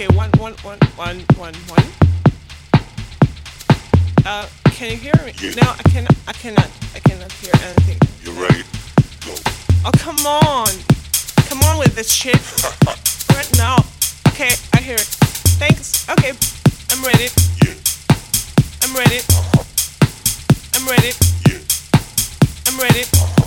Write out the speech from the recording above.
Okay, one, one, one, one, one, one. Uh, can you hear me? Yeah. No, I cannot. I cannot. I cannot hear anything. You ready? Go. Oh, come on. Come on with this shit. right now. Okay, I hear it. Thanks. Okay, I'm ready. Yeah. I'm ready. Uh-huh. I'm ready. Yeah. I'm ready. Uh-huh.